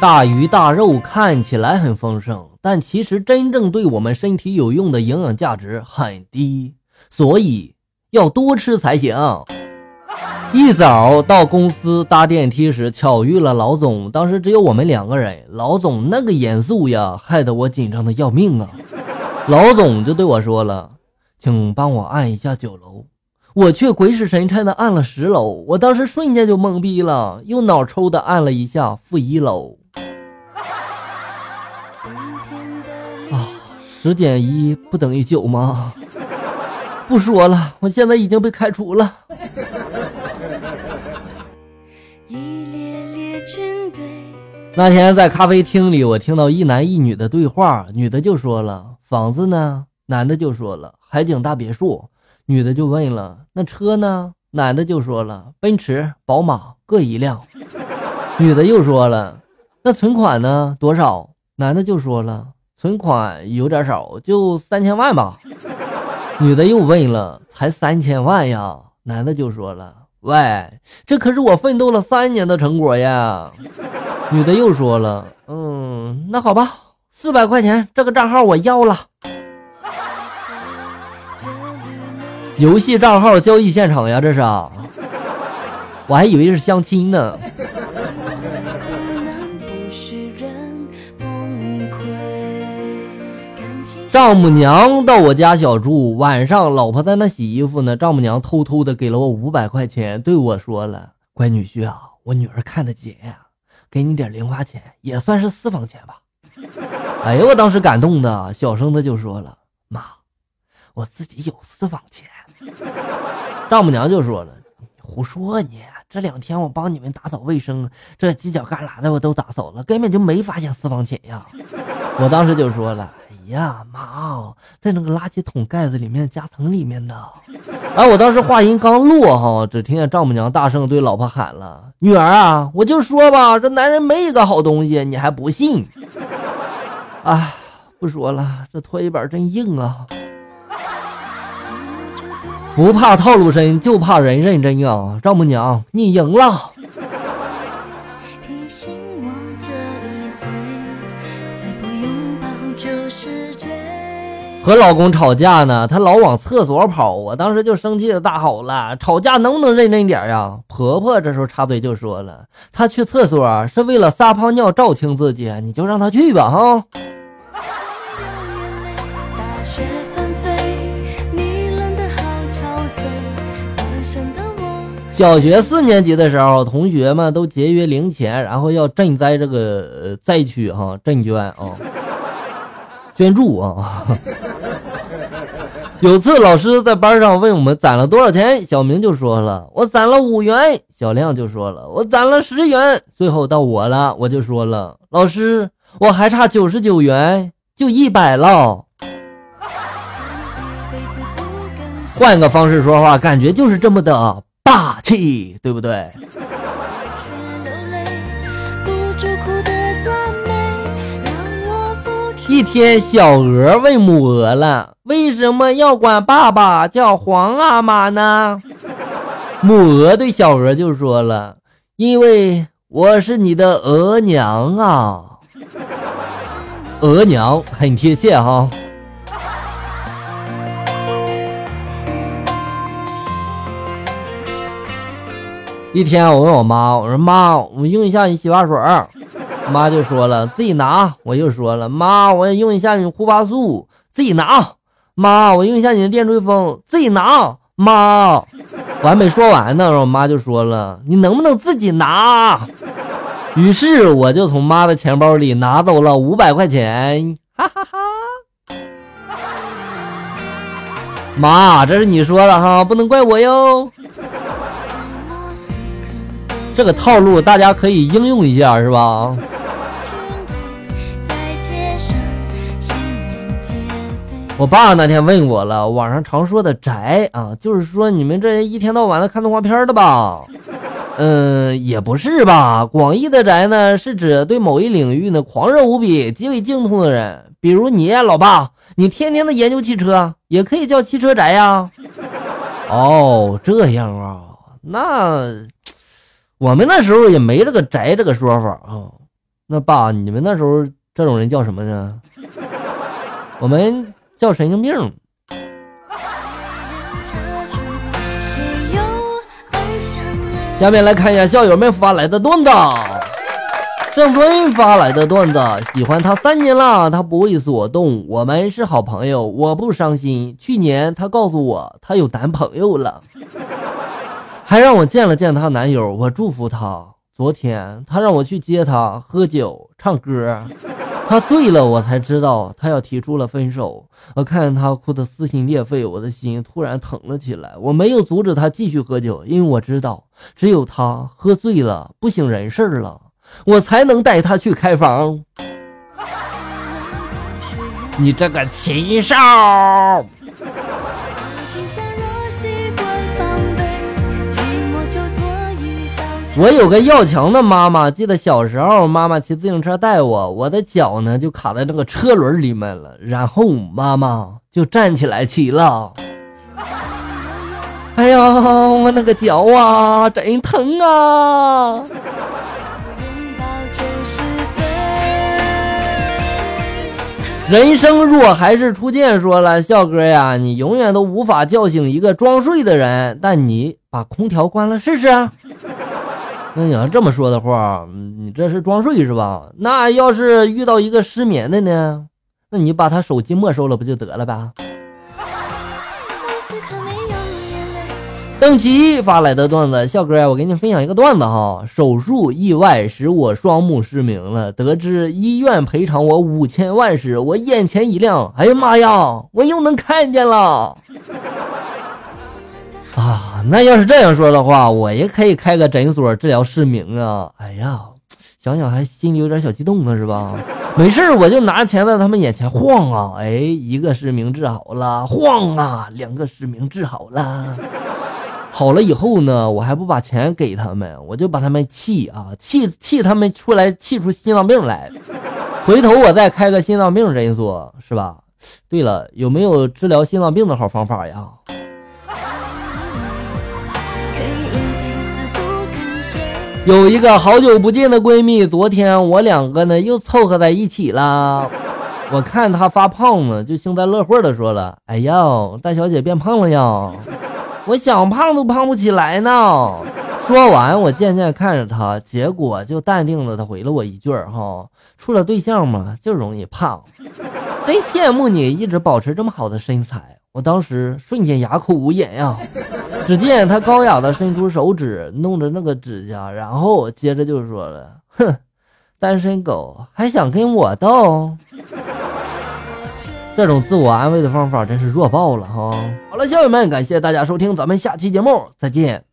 大鱼大肉看起来很丰盛，但其实真正对我们身体有用的营养价值很低，所以要多吃才行。一早到公司搭电梯时，巧遇了老总。当时只有我们两个人，老总那个严肃呀，害得我紧张的要命啊。老总就对我说了：“请帮我按一下九楼。”我却鬼使神差的按了十楼，我当时瞬间就懵逼了，又脑抽的按了一下负一楼。十减一不等于九吗？不说了，我现在已经被开除了。那天在咖啡厅里，我听到一男一女的对话，女的就说了：“房子呢？”男的就说了：“海景大别墅。”女的就问了：“那车呢？”男的就说了：“奔驰、宝马各一辆。”女的又说了：“那存款呢？多少？”男的就说了：“存款有点少，就三千万吧。”女的又问了：“才三千万呀？”男的就说了：“喂，这可是我奋斗了三年的成果呀。”女的又说了：“嗯，那好吧，四百块钱，这个账号我要了。”游戏账号交易现场呀，这是，我还以为是相亲呢。丈母娘到我家小住，晚上老婆在那洗衣服呢，丈母娘偷偷的给了我五百块钱，对我说了：“乖女婿啊，我女儿看得紧呀，给你点零花钱，也算是私房钱吧。”哎呀，我当时感动的，小声的就说了：“妈，我自己有私房钱。”丈母娘就说了：“胡说你！这两天我帮你们打扫卫生，这犄角旮旯的我都打扫了，根本就没发现私房钱呀。”我当时就说了：“呀妈，哦在那个垃圾桶盖子里面夹层里面呢。”哎，我当时话音刚落，哈，只听见丈母娘大声对老婆喊了：“女儿啊，我就说吧，这男人没一个好东西，你还不信？”啊，不说了，这拖衣板真硬啊。不怕套路深，就怕人认真啊！丈母娘，你赢了。和老公吵架呢，他老往厕所跑，我当时就生气的大吼了：“吵架能不能认真点呀？”婆婆这时候插嘴就说了：“她去厕所是为了撒泡尿照清自己，你就让她去吧，哈。”小学四年级的时候，同学们都节约零钱，然后要赈灾这个灾区哈，赈捐啊，捐助啊。有次老师在班上问我们攒了多少钱，小明就说了我攒了五元，小亮就说了我攒了十元，最后到我了，我就说了老师我还差九十九元，就一百了。换个方式说话，感觉就是这么的。霸气，对不对？一天，小鹅问母鹅了：“为什么要管爸爸叫皇阿玛呢？”母鹅对小鹅就说了：“因为我是你的额娘啊。”额娘很贴切哈。一天，我问我妈：“我说妈，我用一下你洗发水。”妈就说了：“自己拿。”我又说了：“妈，我也用一下你护发素，自己拿。”妈，我用一下你的电吹风，自己拿。妈，我还没说完呢，我妈就说了：“你能不能自己拿？”于是我就从妈的钱包里拿走了五百块钱，哈哈哈。妈，这是你说的哈，不能怪我哟。这个套路大家可以应用一下，是吧？我爸那天问我了，网上常说的宅啊，就是说你们这一天到晚的看动画片的吧？嗯，也不是吧。广义的宅呢，是指对某一领域呢狂热无比、极为精通的人，比如你，老爸，你天天的研究汽车，也可以叫汽车宅呀。哦，这样啊，那。我们那时候也没这个宅这个说法啊，那爸，你们那时候这种人叫什么呢？我们叫神经病。下面来看一下校友们发来的段子。郑尊发来的段子，喜欢他三年了，他不为所动，我们是好朋友，我不伤心。去年他告诉我他有男朋友了，还让我见了见她男友，我祝福他。昨天他让我去接她喝酒唱歌。他醉了，我才知道他要提出了分手。我看见他哭得撕心裂肺，我的心突然疼了起来。我没有阻止他继续喝酒，因为我知道，只有他喝醉了不省人事了，我才能带他去开房。你这个禽兽！我有个要强的妈妈，记得小时候妈妈骑自行车带我，我的脚呢就卡在那个车轮里面了，然后妈妈就站起来骑了。哎呀，我那个脚啊，真疼啊！人生若还是初见，说了，笑哥呀，你永远都无法叫醒一个装睡的人，但你把空调关了试试。那你要这么说的话，你这是装睡是吧？那要是遇到一个失眠的呢？那你把他手机没收了不就得了呗？邓奇发来的段子，笑哥，我给你分享一个段子哈。手术意外使我双目失明了，得知医院赔偿我五千万时，我眼前一亮，哎呀妈呀，我又能看见了。那要是这样说的话，我也可以开个诊所治疗失明啊！哎呀，想想还心里有点小激动呢，是吧？没事，我就拿钱在他们眼前晃啊！哎，一个失明治好了，晃啊，两个失明治好了。好了以后呢，我还不把钱给他们，我就把他们气啊，气气他们出来，气出心脏病来。回头我再开个心脏病诊所，是吧？对了，有没有治疗心脏病的好方法呀？有一个好久不见的闺蜜，昨天我两个呢又凑合在一起了。我看她发胖了，就幸灾乐祸的说了：“哎呀，大小姐变胖了呀！我想胖都胖不起来呢。”说完，我渐渐看着她，结果就淡定了。她回了我一句：“哈，处了对象嘛，就容易胖。真羡慕你一直保持这么好的身材。”我当时瞬间哑口无言呀！只见他高雅的伸出手指，弄着那个指甲，然后接着就说了：“哼，单身狗还想跟我斗？这种自我安慰的方法真是弱爆了哈！”好了，校友们，感谢大家收听，咱们下期节目再见。